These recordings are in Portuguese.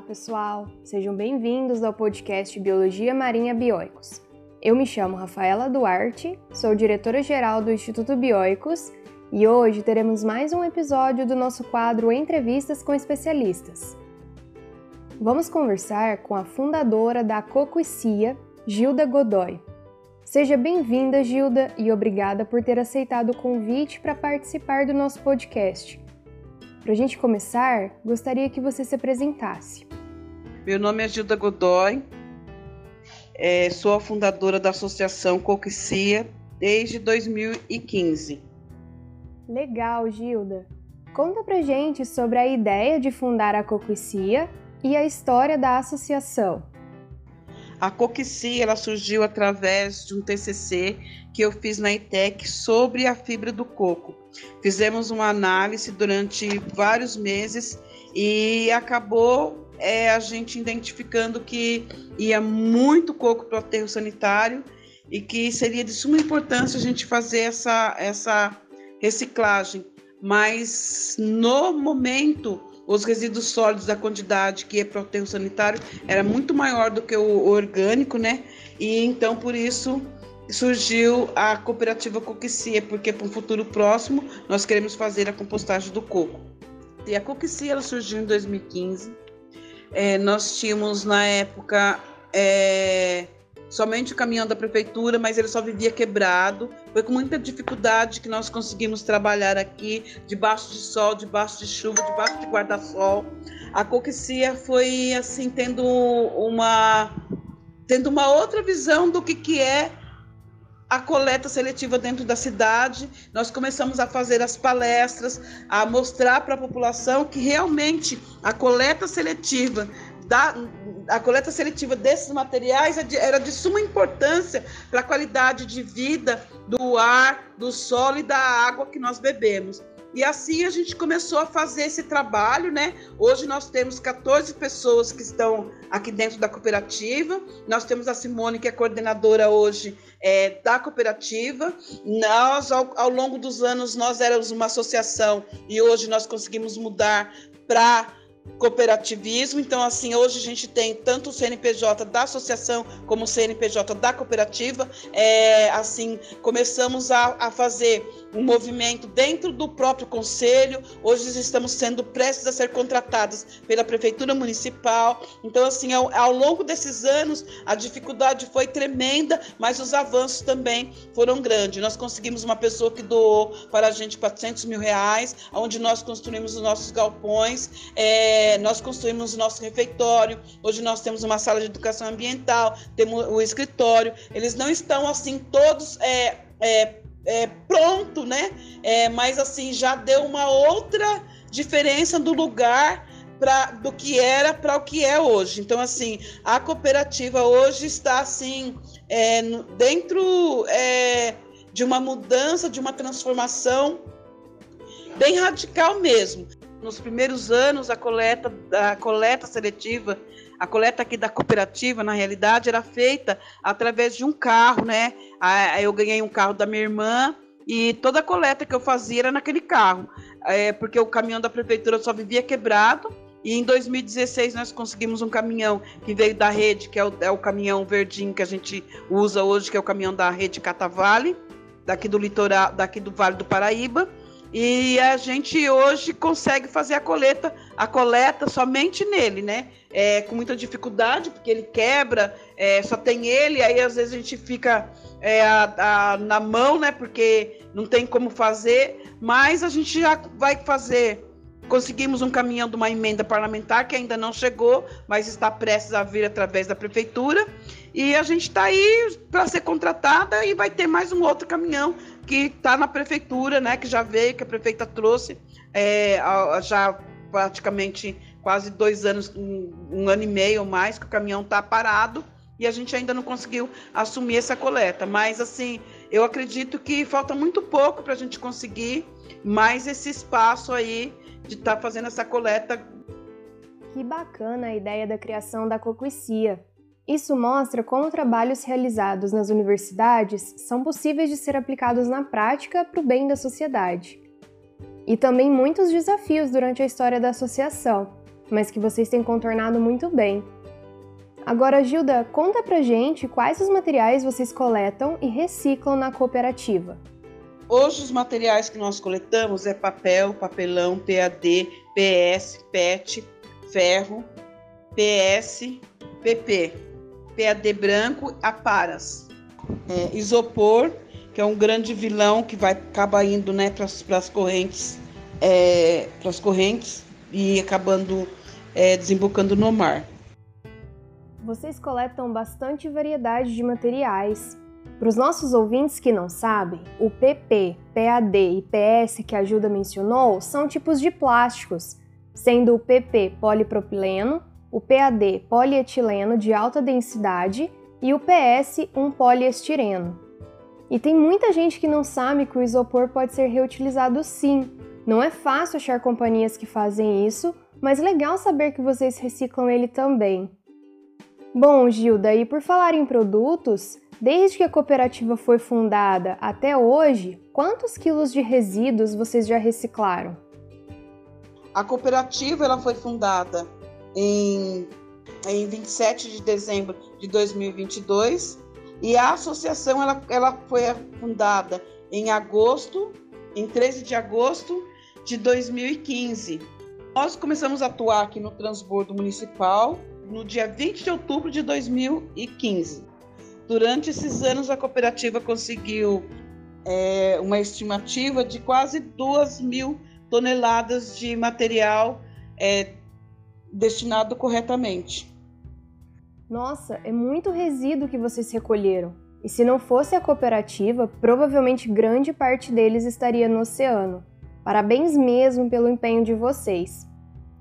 Olá, pessoal! Sejam bem-vindos ao podcast Biologia Marinha Bioicos. Eu me chamo Rafaela Duarte, sou diretora-geral do Instituto Bioicos e hoje teremos mais um episódio do nosso quadro Entrevistas com Especialistas. Vamos conversar com a fundadora da Cocoicia, Gilda Godoy. Seja bem-vinda, Gilda, e obrigada por ter aceitado o convite para participar do nosso podcast. Para a gente começar, gostaria que você se apresentasse. Meu nome é Gilda Godoy, é, sou a fundadora da Associação Coquicia desde 2015. Legal, Gilda. Conta pra gente sobre a ideia de fundar a Coquicia e a história da associação. A Coquicia ela surgiu através de um TCC que eu fiz na ITEC sobre a fibra do coco. Fizemos uma análise durante vários meses e acabou é, a gente identificando que ia muito coco para o aterro sanitário e que seria de suma importância a gente fazer essa, essa reciclagem. Mas no momento, os resíduos sólidos, a quantidade que é para o sanitário era muito maior do que o orgânico, né? E então por isso surgiu a cooperativa Coquicia, porque para um futuro próximo nós queremos fazer a compostagem do coco. E a Coquicia ela surgiu em 2015. É, nós tínhamos na época é, somente o caminhão da prefeitura, mas ele só vivia quebrado. Foi com muita dificuldade que nós conseguimos trabalhar aqui, debaixo de sol, debaixo de chuva, debaixo de guarda-sol. A Coquicia foi assim tendo uma tendo uma outra visão do que, que é a coleta seletiva dentro da cidade, nós começamos a fazer as palestras, a mostrar para a população que realmente a coleta seletiva da, a coleta seletiva desses materiais é era de suma importância para a qualidade de vida do ar, do solo e da água que nós bebemos. E assim a gente começou a fazer esse trabalho, né? Hoje nós temos 14 pessoas que estão aqui dentro da cooperativa. Nós temos a Simone, que é coordenadora hoje é, da cooperativa. Nós, ao, ao longo dos anos, nós éramos uma associação e hoje nós conseguimos mudar para cooperativismo. Então, assim, hoje a gente tem tanto o CNPJ da associação como o CNPJ da cooperativa. É, assim, começamos a, a fazer um movimento dentro do próprio conselho. Hoje estamos sendo prestes a ser contratados pela prefeitura municipal. Então, assim, ao, ao longo desses anos, a dificuldade foi tremenda, mas os avanços também foram grandes. Nós conseguimos uma pessoa que doou para a gente 400 mil reais, onde nós construímos os nossos galpões. É, nós construímos o nosso refeitório, hoje nós temos uma sala de educação ambiental, temos o escritório. Eles não estão assim todos é, é, é, pronto, né? É, mas assim já deu uma outra diferença do lugar pra, do que era para o que é hoje. Então assim a cooperativa hoje está assim é, dentro é, de uma mudança, de uma transformação bem radical mesmo. Nos primeiros anos, a coleta, a coleta seletiva, a coleta aqui da cooperativa, na realidade, era feita através de um carro, né? Eu ganhei um carro da minha irmã e toda a coleta que eu fazia era naquele carro, é, porque o caminhão da prefeitura só vivia quebrado. E em 2016 nós conseguimos um caminhão que veio da rede, que é o, é o caminhão verdinho que a gente usa hoje, que é o caminhão da rede Catavale, daqui do litoral, daqui do Vale do Paraíba. E a gente hoje consegue fazer a coleta, a coleta somente nele, né? É, com muita dificuldade, porque ele quebra, é, só tem ele, aí às vezes a gente fica é, a, a, na mão, né? Porque não tem como fazer, mas a gente já vai fazer. Conseguimos um caminhão de uma emenda parlamentar que ainda não chegou, mas está prestes a vir através da prefeitura. E a gente está aí para ser contratada e vai ter mais um outro caminhão que está na prefeitura, né, que já veio, que a prefeita trouxe é, já praticamente quase dois anos, um, um ano e meio ou mais, que o caminhão está parado e a gente ainda não conseguiu assumir essa coleta. Mas, assim, eu acredito que falta muito pouco para a gente conseguir mais esse espaço aí de estar tá fazendo essa coleta. Que bacana a ideia da criação da coquicia. Isso mostra como trabalhos realizados nas universidades são possíveis de ser aplicados na prática para o bem da sociedade. E também muitos desafios durante a história da associação. mas que vocês têm contornado muito bem. Agora, Gilda, conta pra gente quais os materiais vocês coletam e reciclam na cooperativa. Hoje os materiais que nós coletamos é papel, papelão, PAD, PS, PET, ferro, PS, PP, PAD branco, aparas, é, isopor, que é um grande vilão que vai acabar indo né, para as correntes, é, correntes e acabando é, desembocando no mar. Vocês coletam bastante variedade de materiais. Para os nossos ouvintes que não sabem, o PP, PAD e PS que a Ajuda mencionou são tipos de plásticos, sendo o PP polipropileno, o PAD polietileno de alta densidade e o PS um poliestireno. E tem muita gente que não sabe que o isopor pode ser reutilizado sim. Não é fácil achar companhias que fazem isso, mas legal saber que vocês reciclam ele também. Bom, Gilda, e por falar em produtos, desde que a cooperativa foi fundada até hoje, quantos quilos de resíduos vocês já reciclaram? A cooperativa ela foi fundada em, em 27 de dezembro de 2022 e a associação ela, ela foi fundada em agosto, em 13 de agosto de 2015. Nós começamos a atuar aqui no transbordo municipal no dia 20 de outubro de 2015. Durante esses anos, a cooperativa conseguiu é, uma estimativa de quase 2 mil toneladas de material é, destinado corretamente. Nossa, é muito resíduo que vocês recolheram. E se não fosse a cooperativa, provavelmente grande parte deles estaria no oceano. Parabéns mesmo pelo empenho de vocês.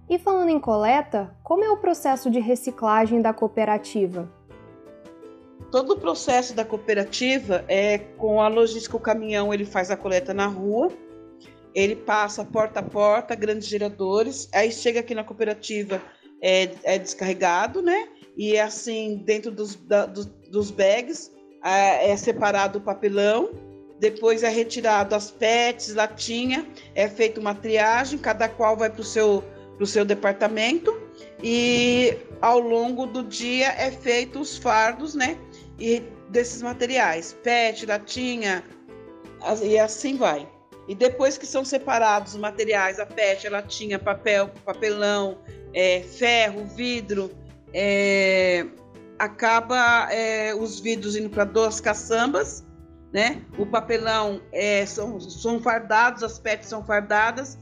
E falando em coleta, como é o processo de reciclagem da cooperativa? Todo o processo da cooperativa é com a logística, o caminhão ele faz a coleta na rua, ele passa porta a porta, grandes geradores, aí chega aqui na cooperativa, é, é descarregado, né? E é assim, dentro dos, da, dos, dos bags, é, é separado o papelão, depois é retirado as PETs, latinha, é feita uma triagem, cada qual vai para o seu seu departamento e ao longo do dia é feito os fardos, né? E desses materiais, PET, latinha e assim vai. E depois que são separados os materiais, a PET, a latinha, papel, papelão, é, ferro, vidro, é, acaba é, os vidros indo para duas caçambas, né? O papelão é, são, são fardados, as PETs são fardadas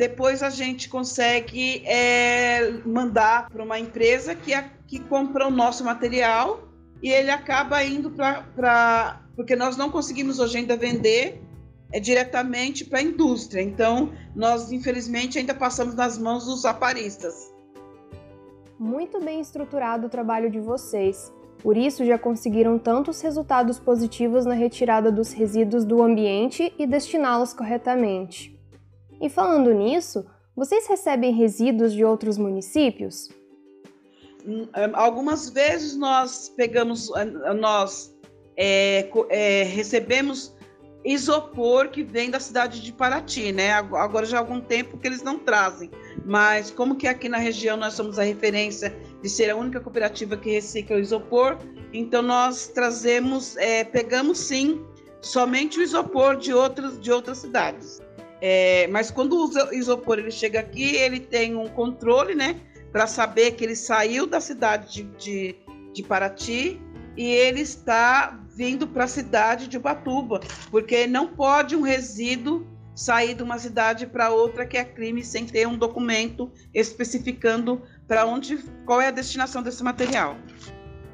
depois a gente consegue é, mandar para uma empresa que, é, que compra o nosso material e ele acaba indo para. Porque nós não conseguimos hoje ainda vender é, diretamente para a indústria. Então, nós, infelizmente, ainda passamos nas mãos dos aparistas. Muito bem estruturado o trabalho de vocês. Por isso, já conseguiram tantos resultados positivos na retirada dos resíduos do ambiente e destiná-los corretamente. E falando nisso, vocês recebem resíduos de outros municípios? Hum, hum, algumas vezes nós pegamos, nós é, é, recebemos isopor que vem da cidade de Paraty, né? Agora já há algum tempo que eles não trazem, mas como que aqui na região nós somos a referência de ser a única cooperativa que recicla o isopor, então nós trazemos, é, pegamos sim somente o isopor de outras de outras cidades. É, mas quando o isopor ele chega aqui, ele tem um controle, né? Para saber que ele saiu da cidade de, de, de Paraty e ele está vindo para a cidade de Ubatuba, porque não pode um resíduo sair de uma cidade para outra que é crime sem ter um documento especificando para onde, qual é a destinação desse material.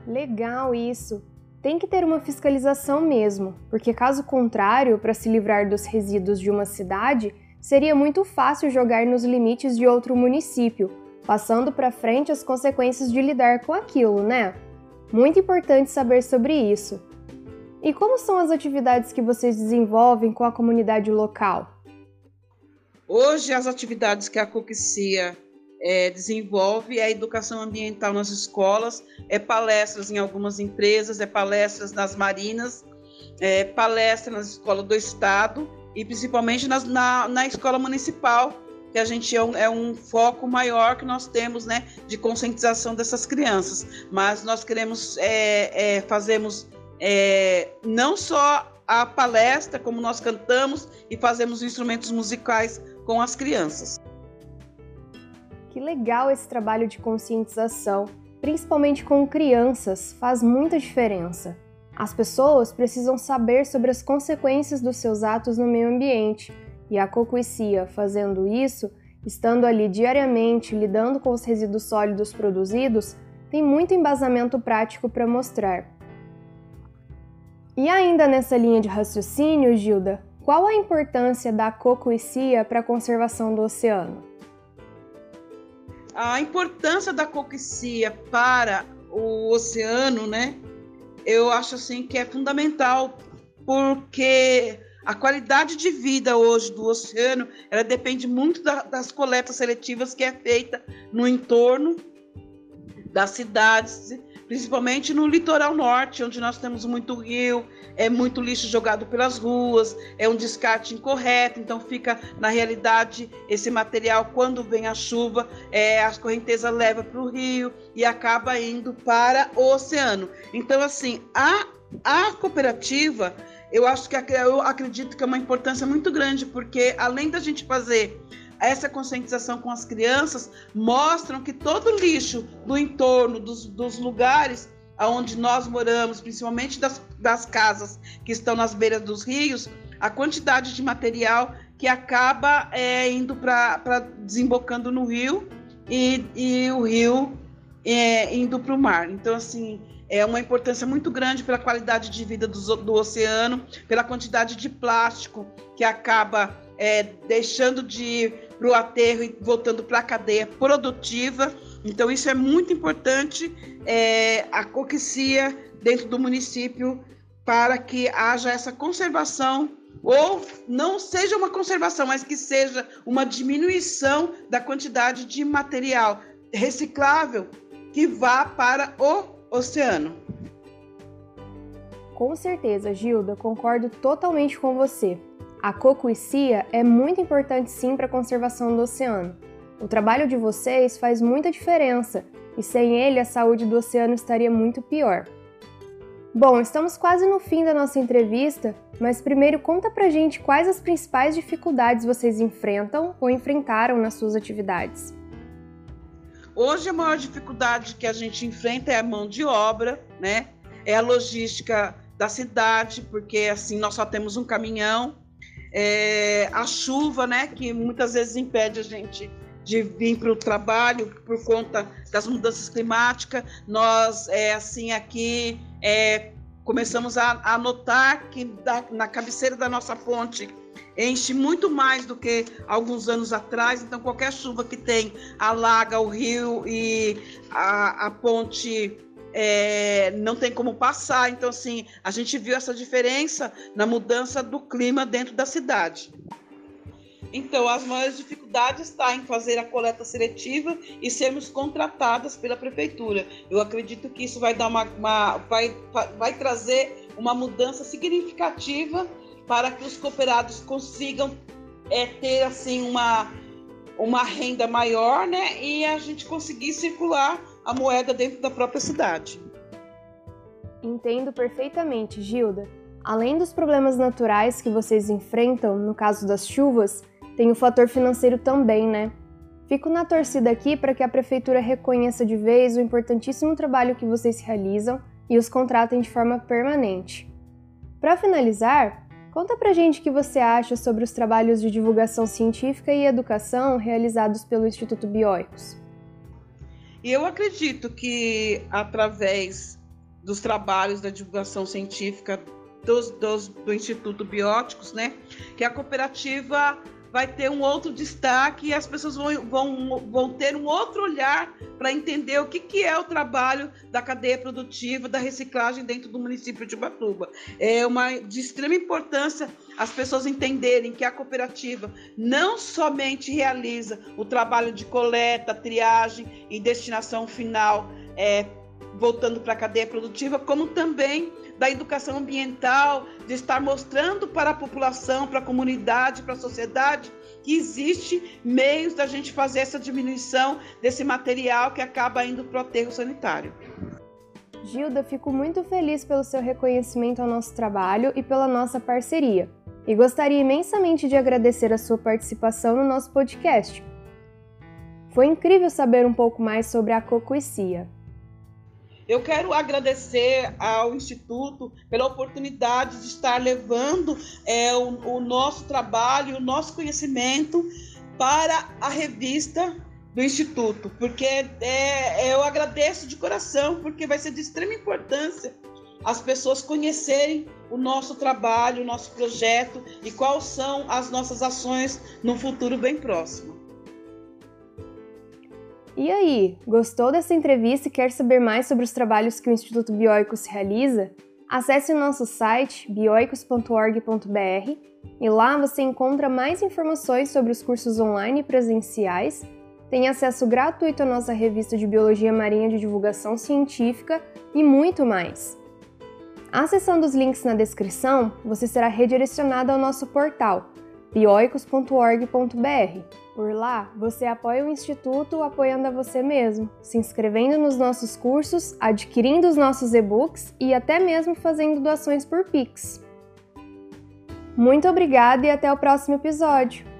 Legal isso tem que ter uma fiscalização mesmo, porque caso contrário, para se livrar dos resíduos de uma cidade, seria muito fácil jogar nos limites de outro município, passando para frente as consequências de lidar com aquilo, né? Muito importante saber sobre isso. E como são as atividades que vocês desenvolvem com a comunidade local? Hoje, as atividades que a Coxia é, desenvolve a educação ambiental nas escolas, é palestras em algumas empresas, é palestras nas marinas, é palestra nas escolas do estado e principalmente nas, na, na escola municipal, que a gente é um, é um foco maior que nós temos, né, de conscientização dessas crianças. Mas nós queremos é, é, fazemos é, não só a palestra, como nós cantamos e fazemos instrumentos musicais com as crianças. Que legal esse trabalho de conscientização, principalmente com crianças, faz muita diferença. As pessoas precisam saber sobre as consequências dos seus atos no meio ambiente e a Cocuicia, fazendo isso, estando ali diariamente lidando com os resíduos sólidos produzidos, tem muito embasamento prático para mostrar. E ainda nessa linha de raciocínio, Gilda, qual a importância da cocuicia para a conservação do oceano? A importância da cocuicia para o oceano, né? Eu acho assim que é fundamental porque a qualidade de vida hoje do oceano, ela depende muito da, das coletas seletivas que é feita no entorno das cidades, principalmente no litoral norte, onde nós temos muito rio, é muito lixo jogado pelas ruas, é um descarte incorreto, então fica na realidade esse material quando vem a chuva, é, a correnteza leva para o rio e acaba indo para o oceano. Então assim, a a cooperativa eu acho que eu acredito que é uma importância muito grande, porque além da gente fazer essa conscientização com as crianças, mostram que todo o lixo do entorno, dos, dos lugares onde nós moramos, principalmente das, das casas que estão nas beiras dos rios, a quantidade de material que acaba é, indo para desembocando no rio e, e o rio é, indo para o mar. Então, assim, é uma importância muito grande pela qualidade de vida do, do oceano, pela quantidade de plástico que acaba é, deixando de para o aterro e voltando para a cadeia produtiva. Então, isso é muito importante, é, a coquicia dentro do município, para que haja essa conservação, ou não seja uma conservação, mas que seja uma diminuição da quantidade de material reciclável que vá para o oceano. Com certeza, Gilda, concordo totalmente com você. A cocuicia é muito importante sim para a conservação do oceano. O trabalho de vocês faz muita diferença e sem ele a saúde do oceano estaria muito pior. Bom, estamos quase no fim da nossa entrevista, mas primeiro conta pra gente quais as principais dificuldades vocês enfrentam ou enfrentaram nas suas atividades. Hoje a maior dificuldade que a gente enfrenta é a mão de obra, né? É a logística da cidade, porque assim nós só temos um caminhão. É a chuva, né? Que muitas vezes impede a gente de vir para o trabalho por conta das mudanças climáticas. Nós, é, assim, aqui é, começamos a, a notar que da, na cabeceira da nossa ponte enche muito mais do que alguns anos atrás. Então, qualquer chuva que tem alaga o rio e a, a ponte é, não tem como passar. Então, assim, a gente viu essa diferença na mudança do clima dentro da cidade. Então, as maiores dificuldades estão em fazer a coleta seletiva e sermos contratadas pela prefeitura. Eu acredito que isso vai dar uma, uma vai, vai trazer uma mudança significativa para que os cooperados consigam é, ter assim uma, uma renda maior, né? E a gente conseguir circular a moeda dentro da própria cidade. Entendo perfeitamente, Gilda. Além dos problemas naturais que vocês enfrentam no caso das chuvas, tem o fator financeiro também, né? Fico na torcida aqui para que a prefeitura reconheça de vez o importantíssimo trabalho que vocês realizam e os contratem de forma permanente. Para finalizar, Conta pra gente o que você acha sobre os trabalhos de divulgação científica e educação realizados pelo Instituto Bioicos. E eu acredito que através dos trabalhos da divulgação científica dos, dos, do Instituto Bióticos, né, que a cooperativa vai ter um outro destaque e as pessoas vão, vão, vão ter um outro olhar para entender o que, que é o trabalho da cadeia produtiva, da reciclagem dentro do município de Ubatuba. É uma de extrema importância as pessoas entenderem que a cooperativa não somente realiza o trabalho de coleta, triagem e destinação final, é, voltando para a cadeia produtiva, como também da educação ambiental, de estar mostrando para a população, para a comunidade, para a sociedade, que existe meios da gente fazer essa diminuição desse material que acaba indo para o aterro sanitário. Gilda, fico muito feliz pelo seu reconhecimento ao nosso trabalho e pela nossa parceria. E gostaria imensamente de agradecer a sua participação no nosso podcast. Foi incrível saber um pouco mais sobre a cocoicia. Eu quero agradecer ao Instituto pela oportunidade de estar levando é, o, o nosso trabalho, o nosso conhecimento para a revista do Instituto, porque é, eu agradeço de coração, porque vai ser de extrema importância as pessoas conhecerem o nosso trabalho, o nosso projeto e quais são as nossas ações no futuro bem próximo. E aí, gostou dessa entrevista e quer saber mais sobre os trabalhos que o Instituto Bioicos realiza? Acesse o nosso site bioicos.org.br e lá você encontra mais informações sobre os cursos online e presenciais, tem acesso gratuito à nossa revista de Biologia Marinha de Divulgação Científica e muito mais. Acessando os links na descrição, você será redirecionado ao nosso portal bioicos.org.br. Por lá, você apoia o Instituto apoiando a você mesmo, se inscrevendo nos nossos cursos, adquirindo os nossos e-books e até mesmo fazendo doações por Pix. Muito obrigada e até o próximo episódio!